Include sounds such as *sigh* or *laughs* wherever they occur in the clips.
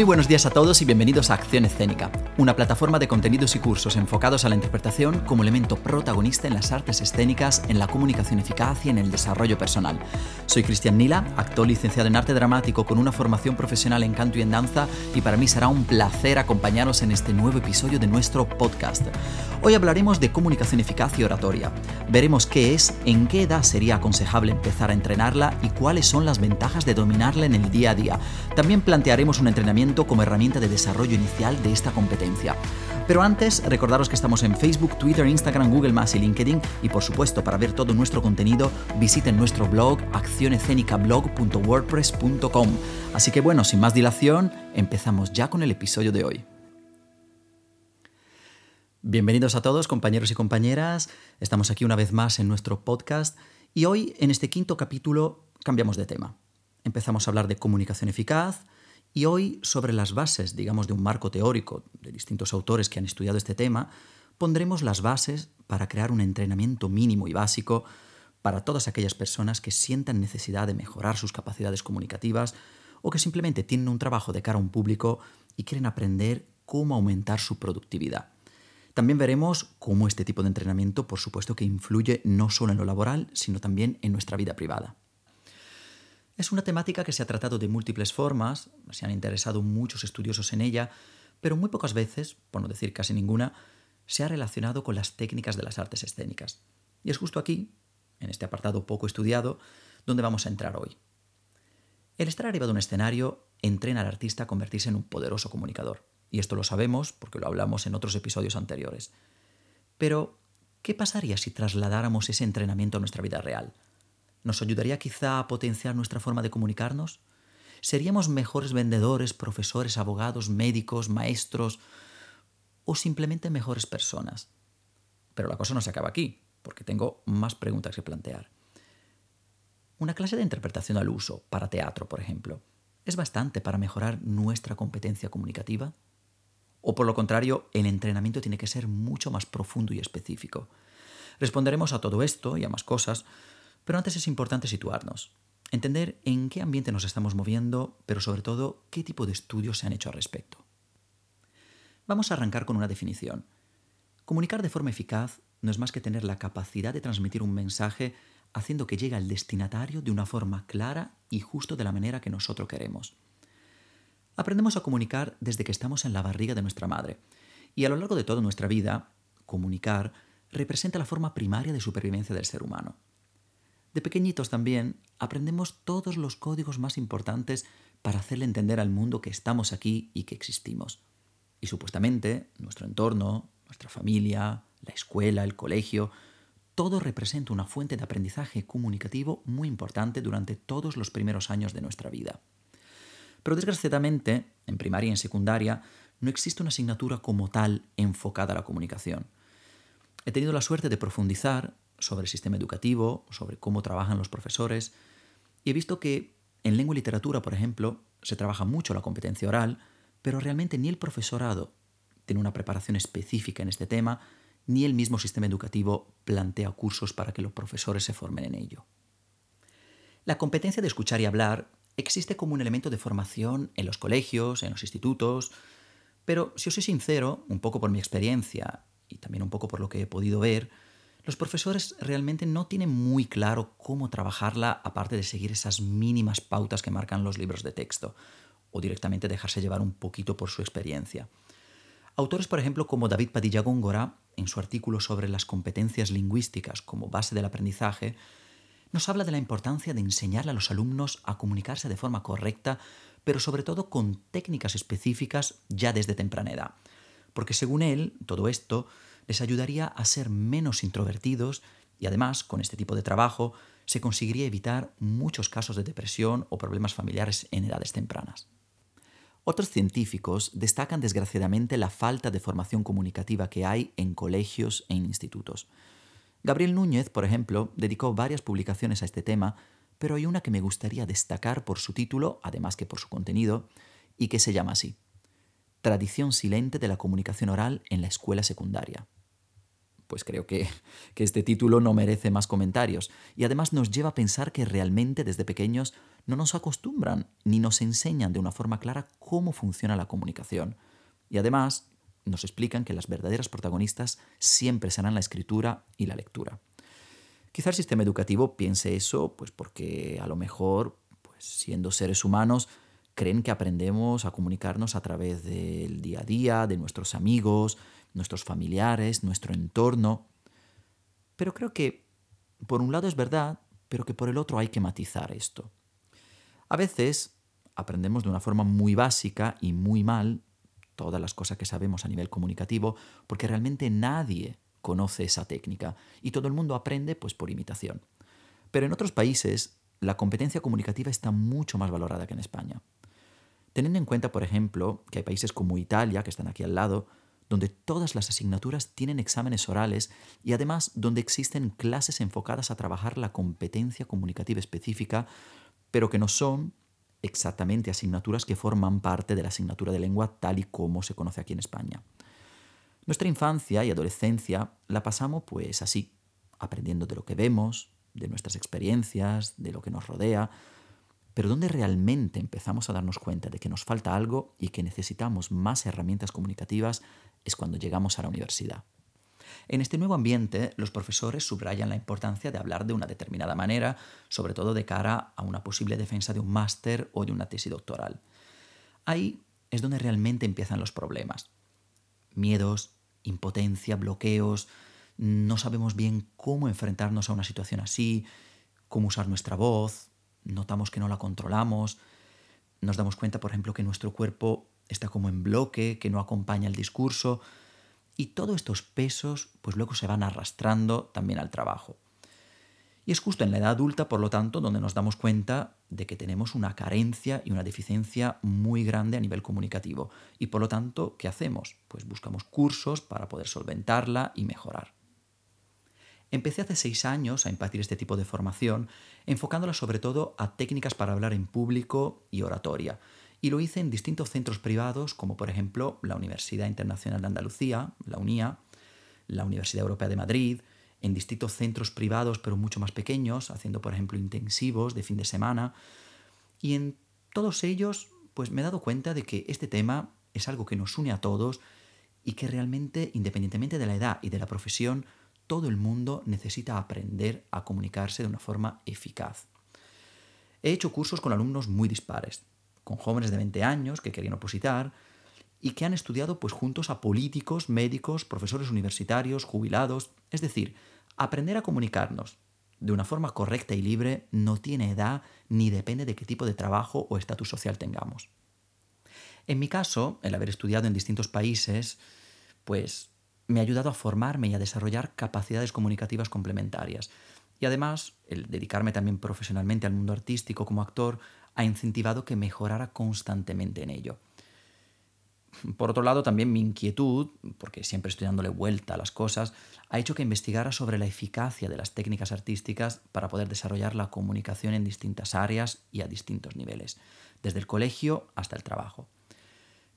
Muy buenos días a todos y bienvenidos a Acción Escénica, una plataforma de contenidos y cursos enfocados a la interpretación como elemento protagonista en las artes escénicas, en la comunicación eficaz y en el desarrollo personal. Soy Cristian Nila, actor licenciado en arte dramático con una formación profesional en canto y en danza y para mí será un placer acompañaros en este nuevo episodio de nuestro podcast. Hoy hablaremos de comunicación eficaz y oratoria. Veremos qué es, en qué edad sería aconsejable empezar a entrenarla y cuáles son las ventajas de dominarla en el día a día. También plantearemos un entrenamiento como herramienta de desarrollo inicial de esta competencia. Pero antes, recordaros que estamos en Facebook, Twitter, Instagram, Google y LinkedIn y por supuesto para ver todo nuestro contenido visiten nuestro blog accionescenicablog.wordpress.com. Así que bueno, sin más dilación, empezamos ya con el episodio de hoy. Bienvenidos a todos compañeros y compañeras, estamos aquí una vez más en nuestro podcast y hoy en este quinto capítulo cambiamos de tema. Empezamos a hablar de comunicación eficaz, y hoy, sobre las bases, digamos, de un marco teórico de distintos autores que han estudiado este tema, pondremos las bases para crear un entrenamiento mínimo y básico para todas aquellas personas que sientan necesidad de mejorar sus capacidades comunicativas o que simplemente tienen un trabajo de cara a un público y quieren aprender cómo aumentar su productividad. También veremos cómo este tipo de entrenamiento, por supuesto, que influye no solo en lo laboral, sino también en nuestra vida privada. Es una temática que se ha tratado de múltiples formas, se han interesado muchos estudiosos en ella, pero muy pocas veces, por no decir casi ninguna, se ha relacionado con las técnicas de las artes escénicas. Y es justo aquí, en este apartado poco estudiado, donde vamos a entrar hoy. El estar arriba de un escenario entrena al artista a convertirse en un poderoso comunicador. Y esto lo sabemos porque lo hablamos en otros episodios anteriores. Pero, ¿qué pasaría si trasladáramos ese entrenamiento a nuestra vida real? ¿Nos ayudaría quizá a potenciar nuestra forma de comunicarnos? ¿Seríamos mejores vendedores, profesores, abogados, médicos, maestros o simplemente mejores personas? Pero la cosa no se acaba aquí, porque tengo más preguntas que plantear. Una clase de interpretación al uso, para teatro, por ejemplo, ¿es bastante para mejorar nuestra competencia comunicativa? ¿O por lo contrario, el entrenamiento tiene que ser mucho más profundo y específico? Responderemos a todo esto y a más cosas pero antes es importante situarnos, entender en qué ambiente nos estamos moviendo, pero sobre todo qué tipo de estudios se han hecho al respecto. Vamos a arrancar con una definición. Comunicar de forma eficaz no es más que tener la capacidad de transmitir un mensaje haciendo que llegue al destinatario de una forma clara y justo de la manera que nosotros queremos. Aprendemos a comunicar desde que estamos en la barriga de nuestra madre, y a lo largo de toda nuestra vida, comunicar representa la forma primaria de supervivencia del ser humano. De pequeñitos también aprendemos todos los códigos más importantes para hacerle entender al mundo que estamos aquí y que existimos. Y supuestamente nuestro entorno, nuestra familia, la escuela, el colegio, todo representa una fuente de aprendizaje comunicativo muy importante durante todos los primeros años de nuestra vida. Pero desgraciadamente, en primaria y en secundaria, no existe una asignatura como tal enfocada a la comunicación. He tenido la suerte de profundizar sobre el sistema educativo, sobre cómo trabajan los profesores, y he visto que en lengua y literatura, por ejemplo, se trabaja mucho la competencia oral, pero realmente ni el profesorado tiene una preparación específica en este tema, ni el mismo sistema educativo plantea cursos para que los profesores se formen en ello. La competencia de escuchar y hablar existe como un elemento de formación en los colegios, en los institutos, pero si os soy sincero, un poco por mi experiencia y también un poco por lo que he podido ver, los profesores realmente no tienen muy claro cómo trabajarla aparte de seguir esas mínimas pautas que marcan los libros de texto o directamente dejarse llevar un poquito por su experiencia. Autores, por ejemplo, como David Padilla Góngora, en su artículo sobre las competencias lingüísticas como base del aprendizaje, nos habla de la importancia de enseñarle a los alumnos a comunicarse de forma correcta, pero sobre todo con técnicas específicas ya desde temprana edad. Porque según él, todo esto les ayudaría a ser menos introvertidos y además, con este tipo de trabajo, se conseguiría evitar muchos casos de depresión o problemas familiares en edades tempranas. Otros científicos destacan desgraciadamente la falta de formación comunicativa que hay en colegios e institutos. Gabriel Núñez, por ejemplo, dedicó varias publicaciones a este tema, pero hay una que me gustaría destacar por su título, además que por su contenido, y que se llama así. Tradición silente de la comunicación oral en la escuela secundaria. Pues creo que, *laughs* que este título no merece más comentarios. Y además nos lleva a pensar que realmente desde pequeños no nos acostumbran ni nos enseñan de una forma clara cómo funciona la comunicación. Y además nos explican que las verdaderas protagonistas siempre serán la escritura y la lectura. Quizá el sistema educativo piense eso, pues porque a lo mejor, pues siendo seres humanos, creen que aprendemos a comunicarnos a través del día a día, de nuestros amigos, nuestros familiares, nuestro entorno. Pero creo que, por un lado es verdad, pero que por el otro hay que matizar esto. A veces aprendemos de una forma muy básica y muy mal todas las cosas que sabemos a nivel comunicativo porque realmente nadie conoce esa técnica y todo el mundo aprende pues por imitación. Pero en otros países la competencia comunicativa está mucho más valorada que en España. Teniendo en cuenta, por ejemplo, que hay países como Italia, que están aquí al lado, donde todas las asignaturas tienen exámenes orales y además donde existen clases enfocadas a trabajar la competencia comunicativa específica, pero que no son exactamente asignaturas que forman parte de la asignatura de lengua tal y como se conoce aquí en España. Nuestra infancia y adolescencia la pasamos pues así, aprendiendo de lo que vemos, de nuestras experiencias, de lo que nos rodea, pero donde realmente empezamos a darnos cuenta de que nos falta algo y que necesitamos más herramientas comunicativas es cuando llegamos a la universidad. En este nuevo ambiente, los profesores subrayan la importancia de hablar de una determinada manera, sobre todo de cara a una posible defensa de un máster o de una tesis doctoral. Ahí es donde realmente empiezan los problemas. Miedos, impotencia, bloqueos, no sabemos bien cómo enfrentarnos a una situación así, cómo usar nuestra voz, notamos que no la controlamos, nos damos cuenta, por ejemplo, que nuestro cuerpo está como en bloque, que no acompaña el discurso, y todos estos pesos pues luego se van arrastrando también al trabajo. Y es justo en la edad adulta, por lo tanto, donde nos damos cuenta de que tenemos una carencia y una deficiencia muy grande a nivel comunicativo. Y por lo tanto, ¿qué hacemos? Pues buscamos cursos para poder solventarla y mejorar. Empecé hace seis años a impartir este tipo de formación, enfocándola sobre todo a técnicas para hablar en público y oratoria. Y lo hice en distintos centros privados, como por ejemplo la Universidad Internacional de Andalucía, la UNIA, la Universidad Europea de Madrid, en distintos centros privados pero mucho más pequeños, haciendo por ejemplo intensivos de fin de semana. Y en todos ellos pues me he dado cuenta de que este tema es algo que nos une a todos y que realmente, independientemente de la edad y de la profesión, todo el mundo necesita aprender a comunicarse de una forma eficaz. He hecho cursos con alumnos muy dispares, con jóvenes de 20 años que querían opositar y que han estudiado pues juntos a políticos, médicos, profesores universitarios, jubilados, es decir, aprender a comunicarnos de una forma correcta y libre no tiene edad ni depende de qué tipo de trabajo o estatus social tengamos. En mi caso, el haber estudiado en distintos países, pues me ha ayudado a formarme y a desarrollar capacidades comunicativas complementarias. Y además, el dedicarme también profesionalmente al mundo artístico como actor ha incentivado que mejorara constantemente en ello. Por otro lado, también mi inquietud, porque siempre estoy dándole vuelta a las cosas, ha hecho que investigara sobre la eficacia de las técnicas artísticas para poder desarrollar la comunicación en distintas áreas y a distintos niveles, desde el colegio hasta el trabajo.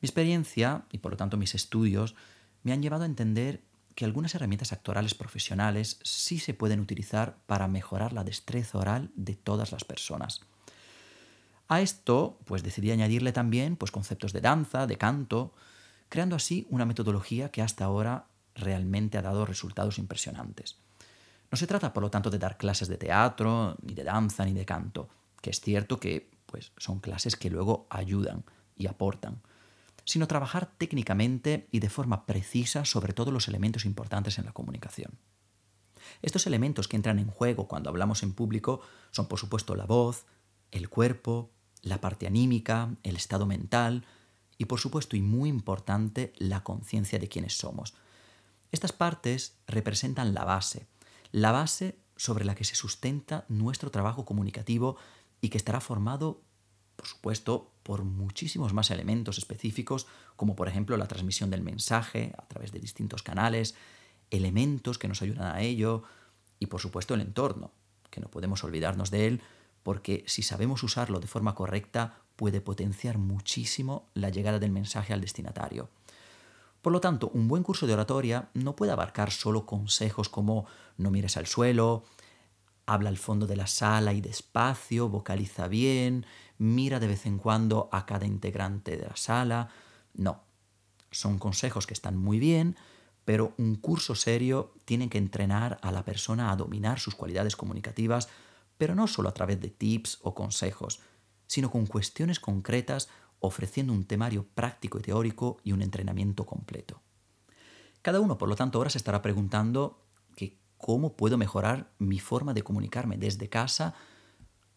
Mi experiencia, y por lo tanto mis estudios, me han llevado a entender que algunas herramientas actorales profesionales sí se pueden utilizar para mejorar la destreza oral de todas las personas. A esto, pues decidí añadirle también pues, conceptos de danza, de canto, creando así una metodología que hasta ahora realmente ha dado resultados impresionantes. No se trata, por lo tanto, de dar clases de teatro, ni de danza, ni de canto, que es cierto que pues, son clases que luego ayudan y aportan, sino trabajar técnicamente y de forma precisa sobre todos los elementos importantes en la comunicación. Estos elementos que entran en juego cuando hablamos en público son por supuesto la voz, el cuerpo, la parte anímica, el estado mental y por supuesto y muy importante la conciencia de quiénes somos. Estas partes representan la base, la base sobre la que se sustenta nuestro trabajo comunicativo y que estará formado por supuesto, por muchísimos más elementos específicos, como por ejemplo la transmisión del mensaje a través de distintos canales, elementos que nos ayudan a ello, y por supuesto el entorno, que no podemos olvidarnos de él, porque si sabemos usarlo de forma correcta, puede potenciar muchísimo la llegada del mensaje al destinatario. Por lo tanto, un buen curso de oratoria no puede abarcar solo consejos como no mires al suelo, habla al fondo de la sala y despacio, vocaliza bien, mira de vez en cuando a cada integrante de la sala. No, son consejos que están muy bien, pero un curso serio tiene que entrenar a la persona a dominar sus cualidades comunicativas, pero no solo a través de tips o consejos, sino con cuestiones concretas ofreciendo un temario práctico y teórico y un entrenamiento completo. Cada uno, por lo tanto, ahora se estará preguntando que cómo puedo mejorar mi forma de comunicarme desde casa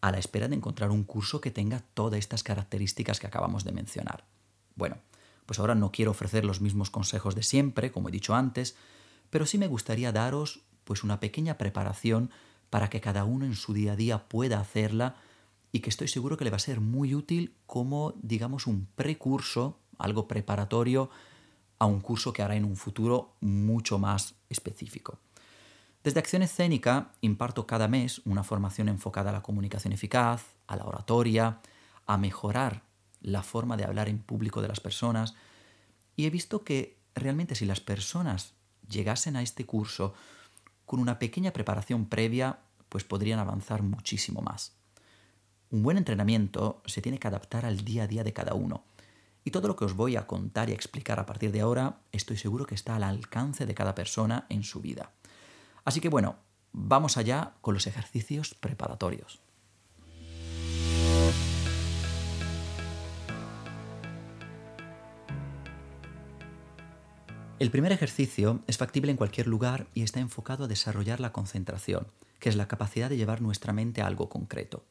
a la espera de encontrar un curso que tenga todas estas características que acabamos de mencionar. Bueno, pues ahora no quiero ofrecer los mismos consejos de siempre, como he dicho antes, pero sí me gustaría daros pues una pequeña preparación para que cada uno en su día a día pueda hacerla y que estoy seguro que le va a ser muy útil como, digamos, un precurso, algo preparatorio a un curso que hará en un futuro mucho más específico. Desde Acción Escénica imparto cada mes una formación enfocada a la comunicación eficaz, a la oratoria, a mejorar la forma de hablar en público de las personas y he visto que realmente si las personas llegasen a este curso con una pequeña preparación previa, pues podrían avanzar muchísimo más. Un buen entrenamiento se tiene que adaptar al día a día de cada uno. Y todo lo que os voy a contar y a explicar a partir de ahora, estoy seguro que está al alcance de cada persona en su vida. Así que bueno, vamos allá con los ejercicios preparatorios. El primer ejercicio es factible en cualquier lugar y está enfocado a desarrollar la concentración, que es la capacidad de llevar nuestra mente a algo concreto.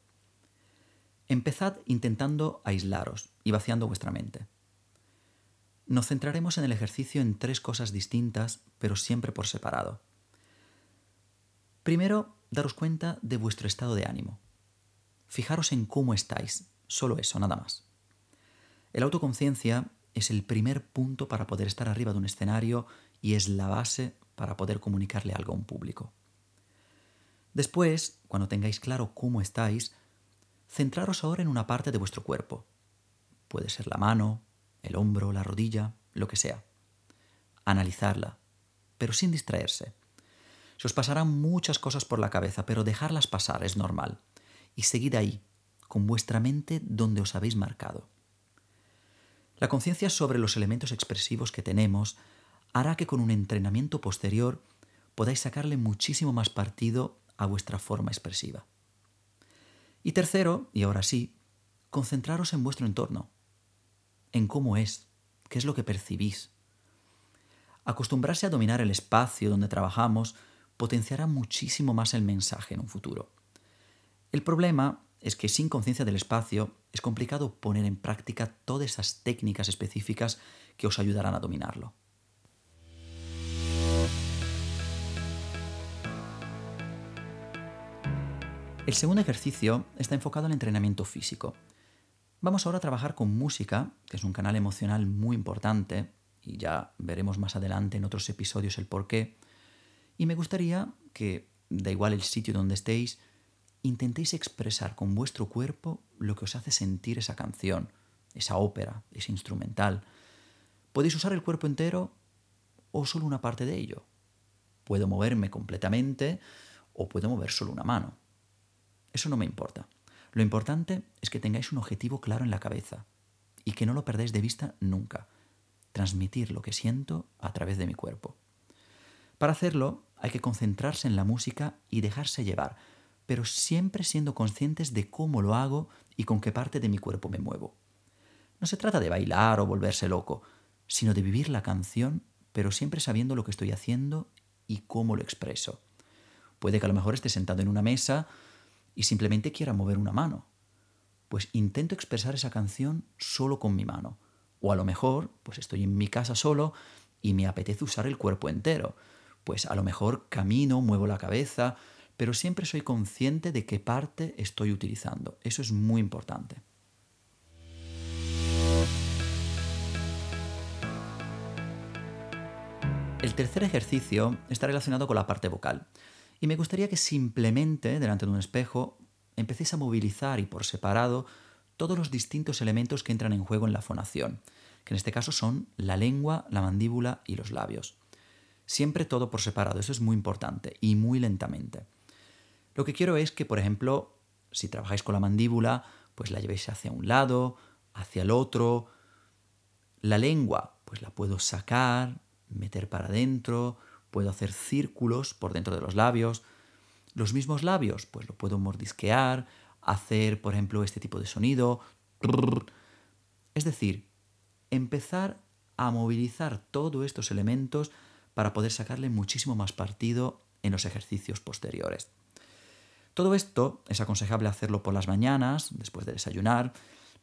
Empezad intentando aislaros y vaciando vuestra mente. Nos centraremos en el ejercicio en tres cosas distintas, pero siempre por separado. Primero, daros cuenta de vuestro estado de ánimo. Fijaros en cómo estáis, solo eso, nada más. El autoconciencia es el primer punto para poder estar arriba de un escenario y es la base para poder comunicarle algo a un público. Después, cuando tengáis claro cómo estáis, Centraros ahora en una parte de vuestro cuerpo. Puede ser la mano, el hombro, la rodilla, lo que sea. Analizarla, pero sin distraerse. Se os pasarán muchas cosas por la cabeza, pero dejarlas pasar es normal. Y seguid ahí, con vuestra mente donde os habéis marcado. La conciencia sobre los elementos expresivos que tenemos hará que con un entrenamiento posterior podáis sacarle muchísimo más partido a vuestra forma expresiva. Y tercero, y ahora sí, concentraros en vuestro entorno, en cómo es, qué es lo que percibís. Acostumbrarse a dominar el espacio donde trabajamos potenciará muchísimo más el mensaje en un futuro. El problema es que sin conciencia del espacio es complicado poner en práctica todas esas técnicas específicas que os ayudarán a dominarlo. El segundo ejercicio está enfocado al entrenamiento físico. Vamos ahora a trabajar con música, que es un canal emocional muy importante, y ya veremos más adelante en otros episodios el por qué. Y me gustaría que, da igual el sitio donde estéis, intentéis expresar con vuestro cuerpo lo que os hace sentir esa canción, esa ópera, ese instrumental. Podéis usar el cuerpo entero o solo una parte de ello. Puedo moverme completamente o puedo mover solo una mano. Eso no me importa. Lo importante es que tengáis un objetivo claro en la cabeza y que no lo perdáis de vista nunca. Transmitir lo que siento a través de mi cuerpo. Para hacerlo hay que concentrarse en la música y dejarse llevar, pero siempre siendo conscientes de cómo lo hago y con qué parte de mi cuerpo me muevo. No se trata de bailar o volverse loco, sino de vivir la canción, pero siempre sabiendo lo que estoy haciendo y cómo lo expreso. Puede que a lo mejor esté sentado en una mesa y simplemente quiera mover una mano. Pues intento expresar esa canción solo con mi mano. O a lo mejor, pues estoy en mi casa solo y me apetece usar el cuerpo entero. Pues a lo mejor camino, muevo la cabeza, pero siempre soy consciente de qué parte estoy utilizando. Eso es muy importante. El tercer ejercicio está relacionado con la parte vocal. Y me gustaría que simplemente, delante de un espejo, empecéis a movilizar y por separado todos los distintos elementos que entran en juego en la fonación, que en este caso son la lengua, la mandíbula y los labios. Siempre todo por separado, eso es muy importante y muy lentamente. Lo que quiero es que, por ejemplo, si trabajáis con la mandíbula, pues la llevéis hacia un lado, hacia el otro. La lengua, pues la puedo sacar, meter para adentro, puedo hacer círculos por dentro de los labios. Los mismos labios, pues lo puedo mordisquear, hacer, por ejemplo, este tipo de sonido. Es decir, empezar a movilizar todos estos elementos para poder sacarle muchísimo más partido en los ejercicios posteriores. Todo esto es aconsejable hacerlo por las mañanas, después de desayunar,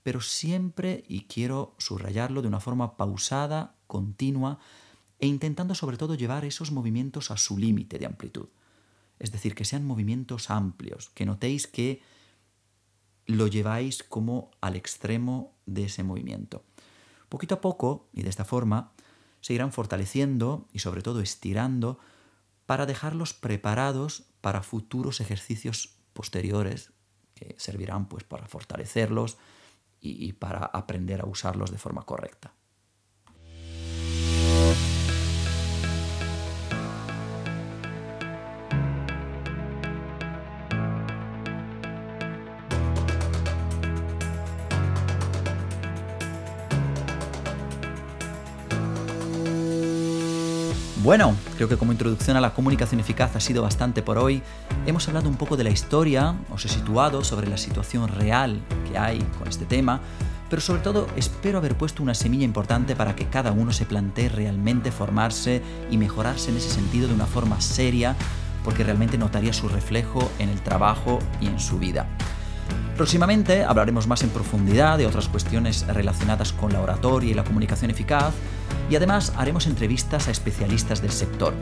pero siempre, y quiero subrayarlo, de una forma pausada, continua, e intentando sobre todo llevar esos movimientos a su límite de amplitud. Es decir, que sean movimientos amplios, que notéis que lo lleváis como al extremo de ese movimiento. Poquito a poco, y de esta forma, se irán fortaleciendo y sobre todo estirando para dejarlos preparados para futuros ejercicios posteriores que servirán pues para fortalecerlos y, y para aprender a usarlos de forma correcta. Bueno, creo que como introducción a la comunicación eficaz ha sido bastante por hoy. Hemos hablado un poco de la historia, os he situado sobre la situación real que hay con este tema, pero sobre todo espero haber puesto una semilla importante para que cada uno se plantee realmente formarse y mejorarse en ese sentido de una forma seria, porque realmente notaría su reflejo en el trabajo y en su vida. Próximamente hablaremos más en profundidad de otras cuestiones relacionadas con la oratoria y la comunicación eficaz, y además haremos entrevistas a especialistas del sector.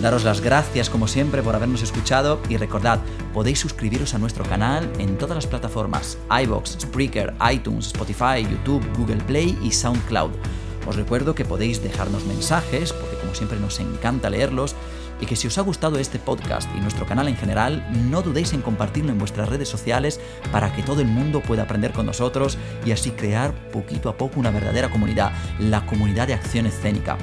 Daros las gracias como siempre por habernos escuchado y recordad, podéis suscribiros a nuestro canal en todas las plataformas, iBox, Spreaker, iTunes, Spotify, YouTube, Google Play y SoundCloud. Os recuerdo que podéis dejarnos mensajes, porque como siempre nos encanta leerlos, y que si os ha gustado este podcast y nuestro canal en general, no dudéis en compartirlo en vuestras redes sociales para que todo el mundo pueda aprender con nosotros y así crear poquito a poco una verdadera comunidad, la comunidad de acción escénica.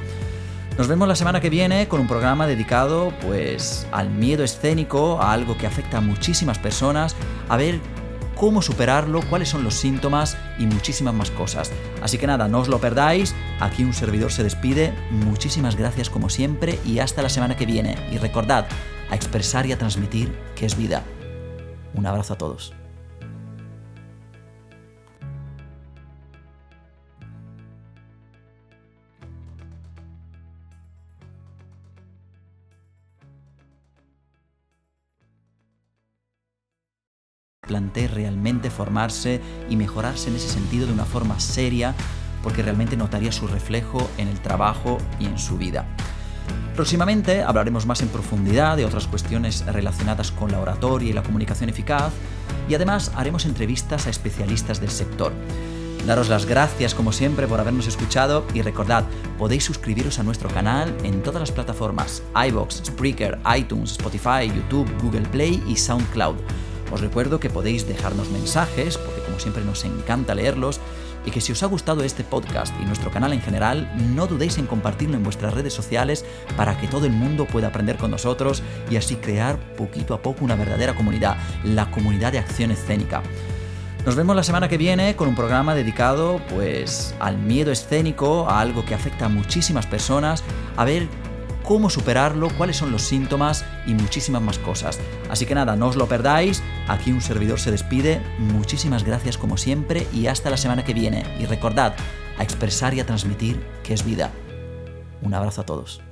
Nos vemos la semana que viene con un programa dedicado pues al miedo escénico, a algo que afecta a muchísimas personas, a ver cómo superarlo, cuáles son los síntomas y muchísimas más cosas. Así que nada, no os lo perdáis, aquí un servidor se despide, muchísimas gracias como siempre y hasta la semana que viene. Y recordad, a expresar y a transmitir que es vida. Un abrazo a todos. Realmente formarse y mejorarse en ese sentido de una forma seria, porque realmente notaría su reflejo en el trabajo y en su vida. Próximamente hablaremos más en profundidad de otras cuestiones relacionadas con la oratoria y la comunicación eficaz, y además haremos entrevistas a especialistas del sector. Daros las gracias como siempre por habernos escuchado y recordad, podéis suscribiros a nuestro canal en todas las plataformas, iBox, Spreaker, iTunes, Spotify, YouTube, Google Play y SoundCloud. Os recuerdo que podéis dejarnos mensajes, porque como siempre nos encanta leerlos, y que si os ha gustado este podcast y nuestro canal en general, no dudéis en compartirlo en vuestras redes sociales para que todo el mundo pueda aprender con nosotros y así crear poquito a poco una verdadera comunidad, la comunidad de acción escénica. Nos vemos la semana que viene con un programa dedicado pues al miedo escénico, a algo que afecta a muchísimas personas, a ver cómo superarlo, cuáles son los síntomas y muchísimas más cosas. Así que nada, no os lo perdáis, aquí un servidor se despide, muchísimas gracias como siempre y hasta la semana que viene. Y recordad, a expresar y a transmitir que es vida. Un abrazo a todos.